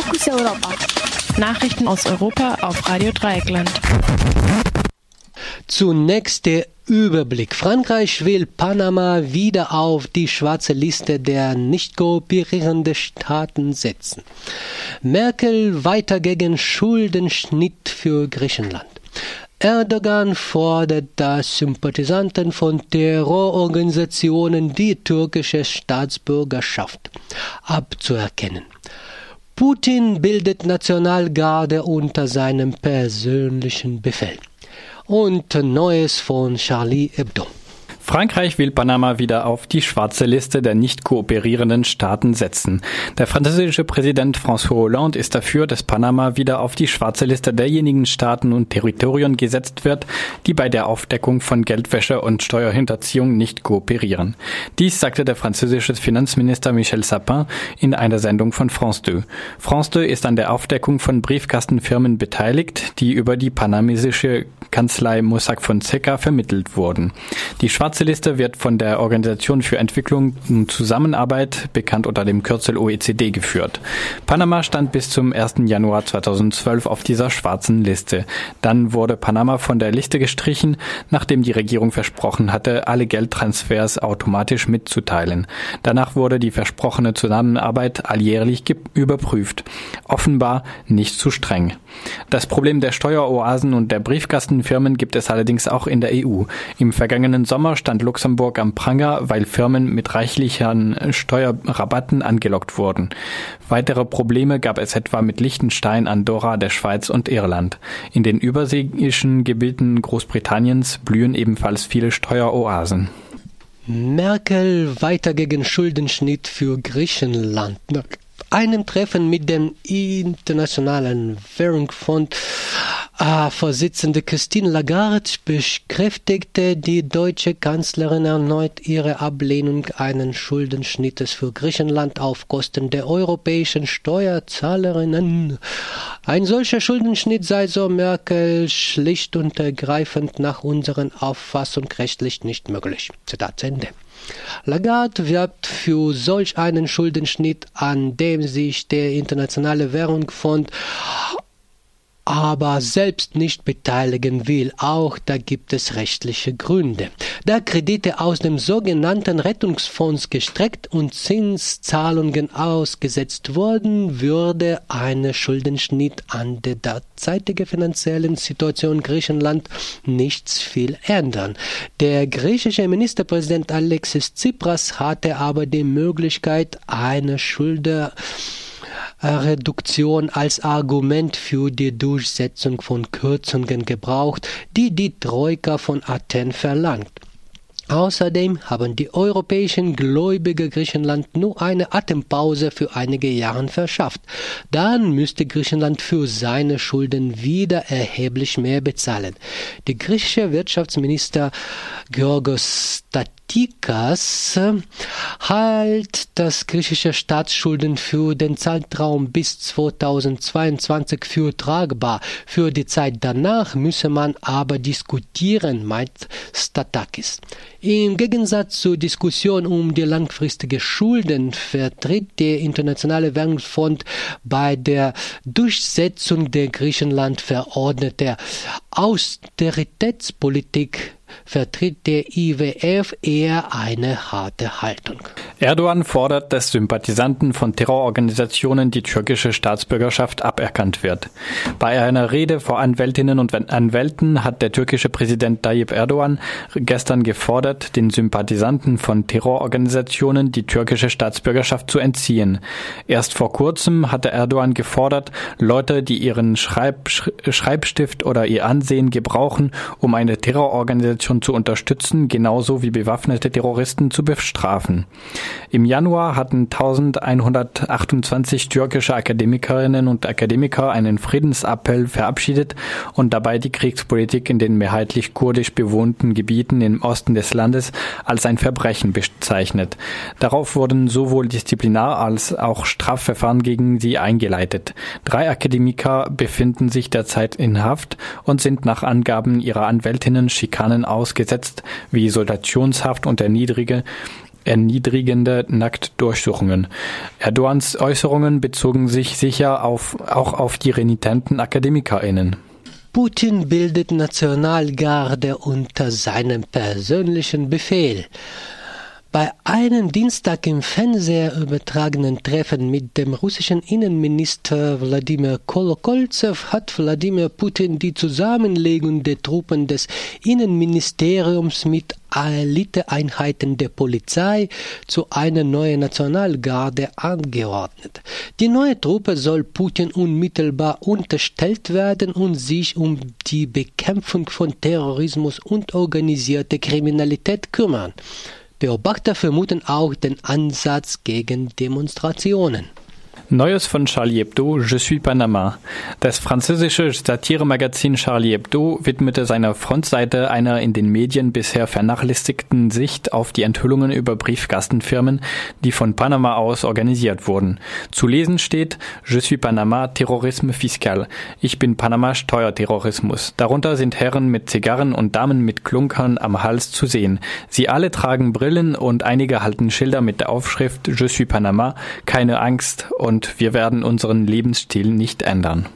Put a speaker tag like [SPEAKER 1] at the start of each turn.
[SPEAKER 1] Fokus Europa.
[SPEAKER 2] Nachrichten aus Europa auf Radio Dreieckland.
[SPEAKER 3] Zunächst der Überblick. Frankreich will Panama wieder auf die schwarze Liste der nicht kooperierenden Staaten setzen. Merkel weiter gegen Schuldenschnitt für Griechenland. Erdogan fordert, dass Sympathisanten von Terrororganisationen die türkische Staatsbürgerschaft abzuerkennen. Putin bildet Nationalgarde unter seinem persönlichen Befehl. Und Neues von Charlie Hebdo.
[SPEAKER 4] Frankreich will Panama wieder auf die schwarze Liste der nicht kooperierenden Staaten setzen. Der französische Präsident François Hollande ist dafür, dass Panama wieder auf die schwarze Liste derjenigen Staaten und Territorien gesetzt wird, die bei der Aufdeckung von Geldwäsche und Steuerhinterziehung nicht kooperieren. Dies sagte der französische Finanzminister Michel Sapin in einer Sendung von France 2. France 2 ist an der Aufdeckung von Briefkastenfirmen beteiligt, die über die panamesische Kanzlei Mossack Fonseca vermittelt wurden. Die schwarze schwarze Liste wird von der Organisation für Entwicklung und Zusammenarbeit, bekannt unter dem Kürzel OECD, geführt. Panama stand bis zum 1. Januar 2012 auf dieser schwarzen Liste. Dann wurde Panama von der Liste gestrichen, nachdem die Regierung versprochen hatte, alle Geldtransfers automatisch mitzuteilen. Danach wurde die versprochene Zusammenarbeit alljährlich überprüft. Offenbar nicht zu streng. Das Problem der Steueroasen und der Briefkastenfirmen gibt es allerdings auch in der EU. Im vergangenen Sommer stand Luxemburg am Pranger, weil Firmen mit reichlichen Steuerrabatten angelockt wurden. Weitere Probleme gab es etwa mit Liechtenstein, Andorra, der Schweiz und Irland. In den überseeischen Gebieten Großbritanniens blühen ebenfalls viele Steueroasen.
[SPEAKER 3] Merkel weiter gegen Schuldenschnitt für Griechenland einem Treffen mit dem Internationalen Währungsfonds äh, Vorsitzende Christine Lagarde bekräftigte die deutsche Kanzlerin erneut ihre Ablehnung eines Schuldenschnittes für Griechenland auf Kosten der europäischen Steuerzahlerinnen. Ein solcher Schuldenschnitt sei so Merkel schlicht und ergreifend nach unserer Auffassung rechtlich nicht möglich. Zitat Ende. Lagarde wirbt für solch einen Schuldenschnitt, an dem sich der Internationale Währungsfonds aber selbst nicht beteiligen will. Auch da gibt es rechtliche Gründe. Da Kredite aus dem sogenannten Rettungsfonds gestreckt und Zinszahlungen ausgesetzt wurden, würde eine Schuldenschnitt an der derzeitigen finanziellen Situation Griechenland nichts viel ändern. Der griechische Ministerpräsident Alexis Tsipras hatte aber die Möglichkeit, eine Schulde Reduktion als Argument für die Durchsetzung von Kürzungen gebraucht, die die Troika von Athen verlangt. Außerdem haben die europäischen Gläubiger Griechenland nur eine Atempause für einige Jahre verschafft. Dann müsste Griechenland für seine Schulden wieder erheblich mehr bezahlen. Der griechische Wirtschaftsminister Georgos Statis Tikas hält das griechische Staatsschulden für den Zeitraum bis 2022 für tragbar. Für die Zeit danach müsse man aber diskutieren, meint Statakis. Im Gegensatz zur Diskussion um die langfristige Schulden vertritt der Internationale Währungsfonds bei der Durchsetzung der Griechenland verordnete Austeritätspolitik vertritt der IWF eher eine harte Haltung.
[SPEAKER 4] Erdogan fordert, dass Sympathisanten von Terrororganisationen die türkische Staatsbürgerschaft aberkannt wird. Bei einer Rede vor Anwältinnen und Anwälten hat der türkische Präsident Tayyip Erdogan gestern gefordert, den Sympathisanten von Terrororganisationen die türkische Staatsbürgerschaft zu entziehen. Erst vor kurzem hatte Erdogan gefordert, Leute, die ihren Schreib Schreibstift oder ihr Ansehen gebrauchen, um eine Terrororganisation zu unterstützen, genauso wie bewaffnete Terroristen zu bestrafen. Im Januar hatten 1128 türkische Akademikerinnen und Akademiker einen Friedensappell verabschiedet und dabei die Kriegspolitik in den mehrheitlich kurdisch bewohnten Gebieten im Osten des Landes als ein Verbrechen bezeichnet. Darauf wurden sowohl Disziplinar- als auch Strafverfahren gegen sie eingeleitet. Drei Akademiker befinden sich derzeit in Haft und sind nach Angaben ihrer Anwältinnen Schikanen ausgesetzt, wie Isolationshaft und Erniedrige erniedrigende Nacktdurchsuchungen. Erdogans Äußerungen bezogen sich sicher auf, auch auf die renitenten AkademikerInnen.
[SPEAKER 3] Putin bildet Nationalgarde unter seinem persönlichen Befehl. Bei einem Dienstag im Fernseher übertragenen Treffen mit dem russischen Innenminister Wladimir Kolokolzew hat Wladimir Putin die Zusammenlegung der Truppen des Innenministeriums mit Eliteeinheiten der Polizei zu einer neuen Nationalgarde angeordnet. Die neue Truppe soll Putin unmittelbar unterstellt werden und sich um die Bekämpfung von Terrorismus und organisierter Kriminalität kümmern. Beobachter vermuten auch den Ansatz gegen Demonstrationen.
[SPEAKER 4] Neues von Charlie Hebdo, Je suis Panama. Das französische Satiremagazin Charlie Hebdo widmete seiner Frontseite einer in den Medien bisher vernachlässigten Sicht auf die Enthüllungen über Briefkastenfirmen, die von Panama aus organisiert wurden. Zu lesen steht Je suis Panama, Terrorisme fiscal. Ich bin Panama Steuerterrorismus. Darunter sind Herren mit Zigarren und Damen mit Klunkern am Hals zu sehen. Sie alle tragen Brillen und einige halten Schilder mit der Aufschrift Je suis Panama, keine Angst und und wir werden unseren Lebensstil nicht ändern.